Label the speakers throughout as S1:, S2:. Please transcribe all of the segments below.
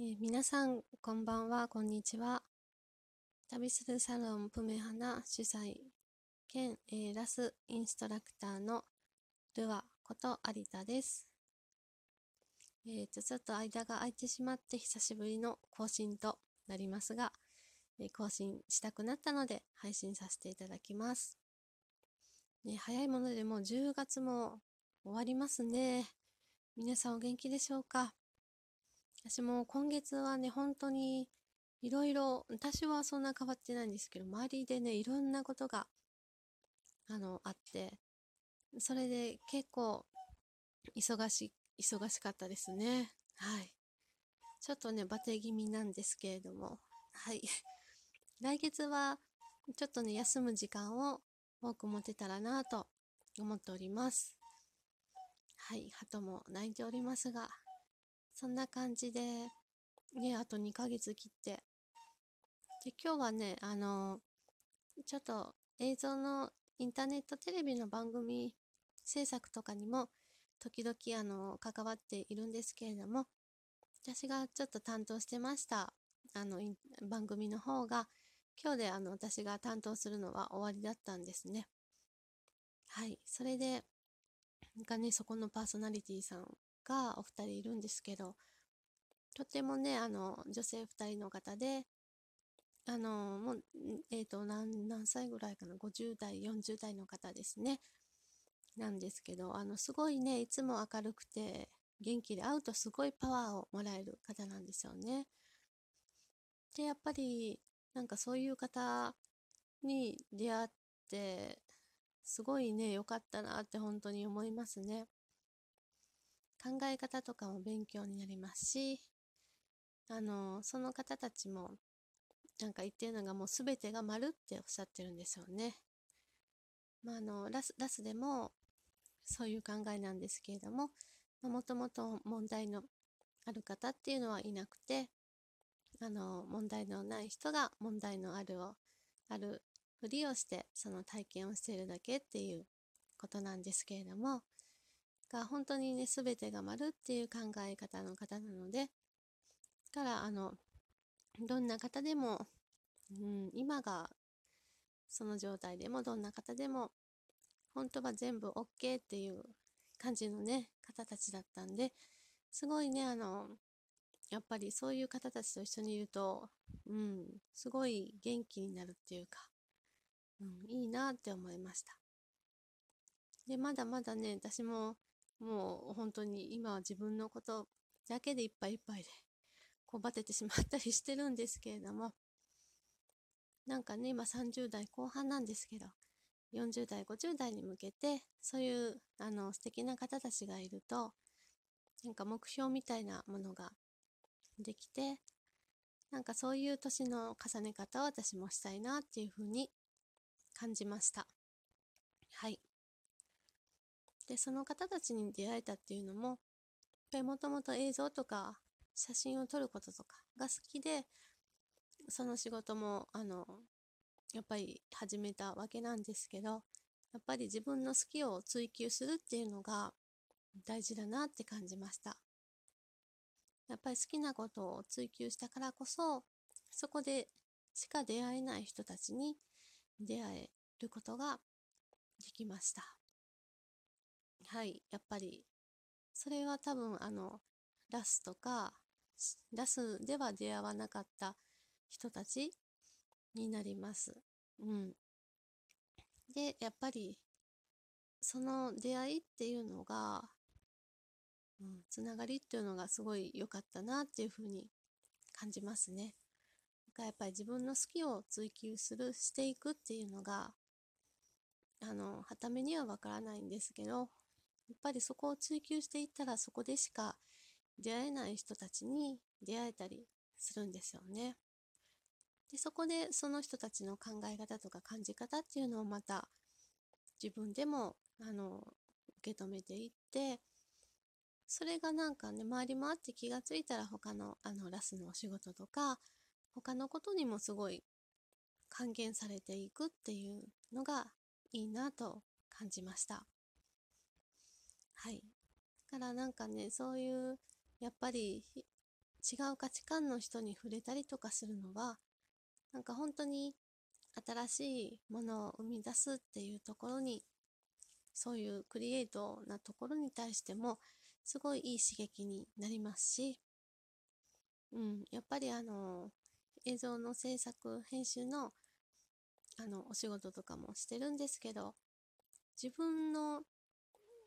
S1: えー皆さん、こんばんは、こんにちは。旅するサロンプメハナ主催兼、えーラスインストラクターのルアこと有田です。えーと、ちょっと間が空いてしまって久しぶりの更新となりますが、えー更新したくなったので配信させていただきます。ね、早いものでもう10月も終わりますね。皆さんお元気でしょうか？私も今月はね、本当にいろいろ、私はそんな変わってないんですけど、周りでね、いろんなことが、あの、あって、それで結構、忙し、忙しかったですね。はい。ちょっとね、バテ気味なんですけれども、はい。来月は、ちょっとね、休む時間を多く持てたらなと思っております。はい。鳩も鳴いておりますが、そんな感じで、ね、あと2ヶ月切って。で、今日はね、あの、ちょっと映像のインターネットテレビの番組制作とかにも時々あの関わっているんですけれども、私がちょっと担当してましたあの番組の方が、今日であの私が担当するのは終わりだったんですね。はい。それで、なんかね、そこのパーソナリティさんがお二人いるんですけど、とてもね、あの、女性二人の方で、あの、もう、えっと、何、何歳ぐらいかな、50代、40代の方ですね。なんですけど、あの、すごいね、いつも明るくて、元気で会うとすごいパワーをもらえる方なんですよね。で、やっぱり、なんかそういう方に出会って、すごいね、良かったなって本当に思いますね。考え方とかも勉強になりますし、あの、その方たちも、なんか言ってるのがもう全てが丸っておっしゃってるんですよね。まあ、あの、ラス、ラスでもそういう考えなんですけれども、もともと問題のある方っていうのはいなくて、あの、問題のない人が問題のあるを、あるふりをして、その体験をしているだけっていうことなんですけれども、が本当にね、すべてが丸っていう考え方の方なので、だから、あの、どんな方でも、うん、今がその状態でもどんな方でも、本当は全部 OK っていう感じのね、方たちだったんで、すごいね、あの、やっぱりそういう方たちと一緒にいると、うん、すごい元気になるっていうか、うん、いいなって思いました。で、まだまだね、私ももう本当に今は自分のことだけでいっぱいいっぱいで、こうバテてしまったりしてるんですけれども、なんかね、今30代後半なんですけど、40代、50代に向けて、そういうあの素敵な方たちがいると、なんか目標みたいなものができて、なんかそういう年の重ね方を私もしたいなっていうふうに感じました。はい。で、その方たちに出会えたっていうのも、やっぱりもともと映像とか写真を撮ることとかが好きで、その仕事も、あの、やっぱり始めたわけなんですけど、やっぱり自分の好きを追求するっていうのが大事だなって感じました。やっぱり好きなことを追求したからこそ、そこでしか出会えない人たちに出会えることができました。はい、やっぱり、それは多分、あの、ラスとか、ラスでは出会わなかった人たちになります。うん。で、やっぱり、その出会いっていうのが、うん、つながりっていうのがすごい良かったなっていうふうに感じますね。だからやっぱり自分の好きを追求する、していくっていうのが、あの、はためにはわからないんですけど、やっぱりそこを追求していったらそこでしか出会えない人たちに出会えたりするんですよね。で、そこでその人たちの考え方とか感じ方っていうのをまた自分でもあの受け止めていって、それがなんかね、回り回って気がついたら他のあのラスのお仕事とか、他のことにもすごい還元されていくっていうのがいいなと感じました。はい。だからなんかね、そういう、やっぱり違う価値観の人に触れたりとかするのは、なんか本当に新しいものを生み出すっていうところに、そういうクリエイトなところに対しても、すごいいい刺激になりますし、うん、やっぱりあの、映像の制作、編集の、あの、お仕事とかもしてるんですけど、自分の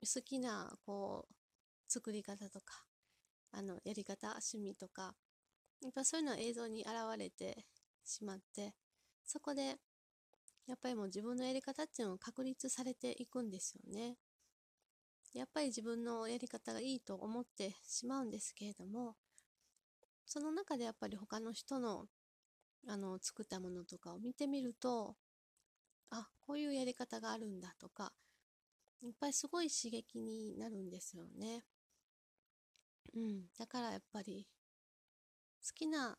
S1: 好きな、こう、作り方とか、あの、やり方、趣味とか、やっぱそういうのは映像に現れてしまって、そこで、やっぱりもう自分のやり方っていうのを確立されていくんですよね。やっぱり自分のやり方がいいと思ってしまうんですけれども、その中でやっぱり他の人のあの作ったものとかを見てみると、あ、こういうやり方があるんだとか、やっぱりすごい刺激になるんですよね。うん。だからやっぱり好きな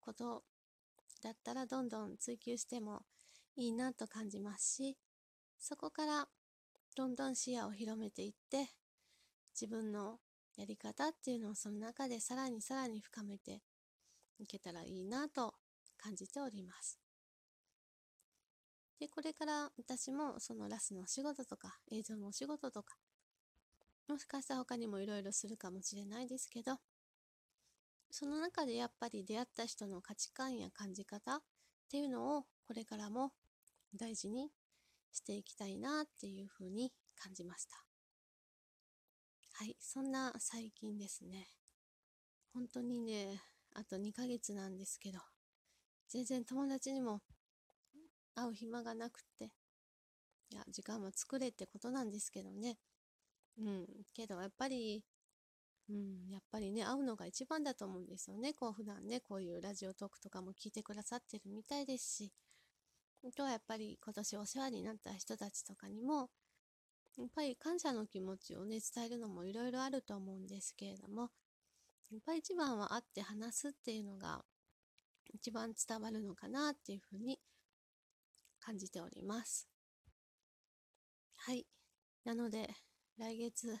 S1: ことだったらどんどん追求してもいいなと感じますし、そこからどんどん視野を広めていって、自分のやり方っていうのをその中でさらにさらに深めていけたらいいなと感じております。で、これから私もそのラスのお仕事とか映像のお仕事とか、もしかしたら他にもいろいろするかもしれないですけど、その中でやっぱり出会った人の価値観や感じ方っていうのをこれからも大事にしていきたいなっていうふうに感じました。はい、そんな最近ですね。本当にね、あと2ヶ月なんですけど、全然友達にも会う暇がなくって、いや、時間は作れってことなんですけどね。うん、けどやっぱり、うん、やっぱりね、会うのが一番だと思うんですよね。こう普段ね、こういうラジオトークとかも聞いてくださってるみたいですし、あとはやっぱり今年お世話になった人たちとかにも、やっぱり感謝の気持ちをね、伝えるのもいろいろあると思うんですけれども、やっぱり一番は会って話すっていうのが一番伝わるのかなっていうふうに感じております。はい。なので、来月、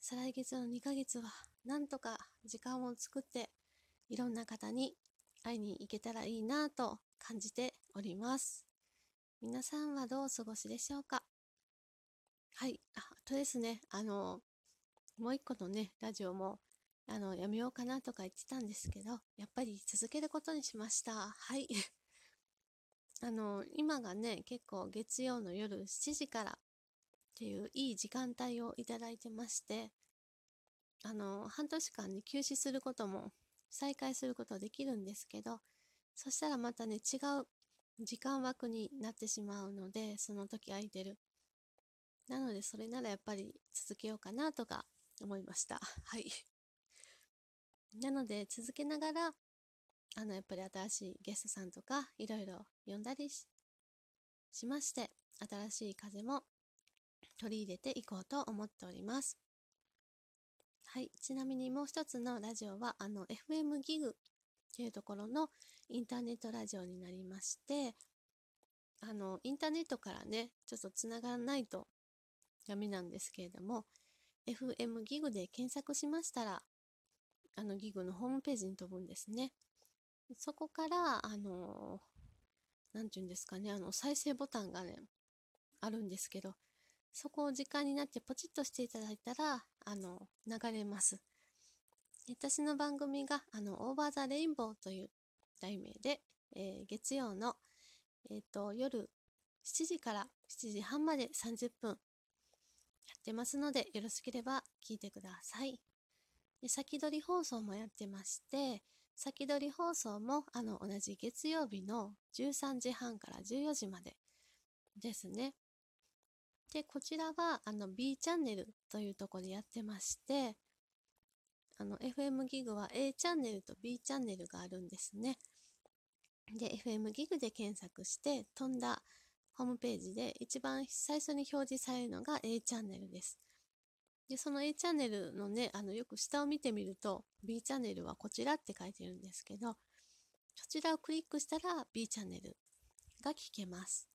S1: 再来月の2ヶ月は、なんとか時間を作って、いろんな方に会いに行けたらいいなと感じております。皆さんはどうお過ごしでしょうか？はい。あとですね、あの、もう一個のね、ラジオも、あの、やめようかなとか言ってたんですけど、やっぱり続けることにしました。はい。あの、今がね、結構月曜の夜7時からっていういい時間帯をいただいてまして、あの、半年間に休止することも再開することできるんですけど、そしたらまたね、違う時間枠になってしまうので、その時空いてる。なので、それならやっぱり続けようかなとか思いました。はい。なので、続けながら、あの、やっぱり新しいゲストさんとか、いろいろ呼んだりしまして、新しい風も取り入れていこうと思っております。はい。ちなみにもう一つのラジオは、あの、FM ギグっていうところのインターネットラジオになりまして、あの、インターネットからね、ちょっとつながらないとダメなんですけれども、FM ギグで検索しましたら、あのギグのホームページに飛ぶんですね。そこから、あの、なんて言うんですかね、あの、再生ボタンがね、あるんですけど、そこを時間になってポチッとしていただいたら、あの、流れます。私の番組が、あの、オーバーザレインボーという題名で、えー、月曜の、えっ、ー、と、夜7時から7時半まで30分やってますので、よろしければ聞いてください。で先取り放送もやってまして、先取り放送も、あの、同じ月曜日の13時半から14時までですね。で、こちらは、あの、B チャンネルというところでやってまして、あの、FM ギグは A チャンネルと B チャンネルがあるんですね。で、FM ギグで検索して、飛んだホームページで一番最初に表示されるのが A チャンネルです。で、その A チャンネルのね、あの、よく下を見てみると、B チャンネルはこちらって書いてるんですけど、そちらをクリックしたら B チャンネルが聞けます。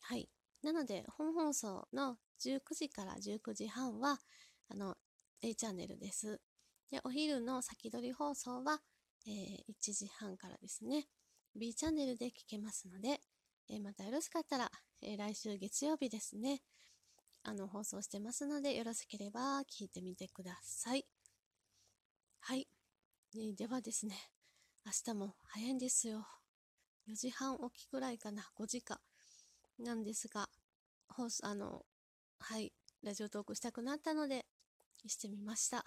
S1: はい。なので、本放送の19時から19時半は、あの、A チャンネルです。で、お昼の先取り放送は、えー、1時半からですね、B チャンネルで聞けますので、えー、またよろしかったら、えー、来週月曜日ですね、あの、放送してますので、よろしければ聞いてみてください。はい。えではですね、明日も早いんですよ。4時半起きくらいかな、5時か。なんですが、放送、あの、はい、ラジオトークしたくなったので、してみました。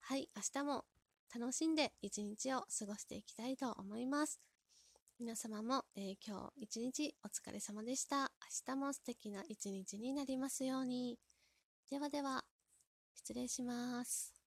S1: はい、明日も楽しんで一日を過ごしていきたいと思います。皆様も、えー、今日一日お疲れ様でした。明日も素敵な一日になりますように。ではでは、失礼します。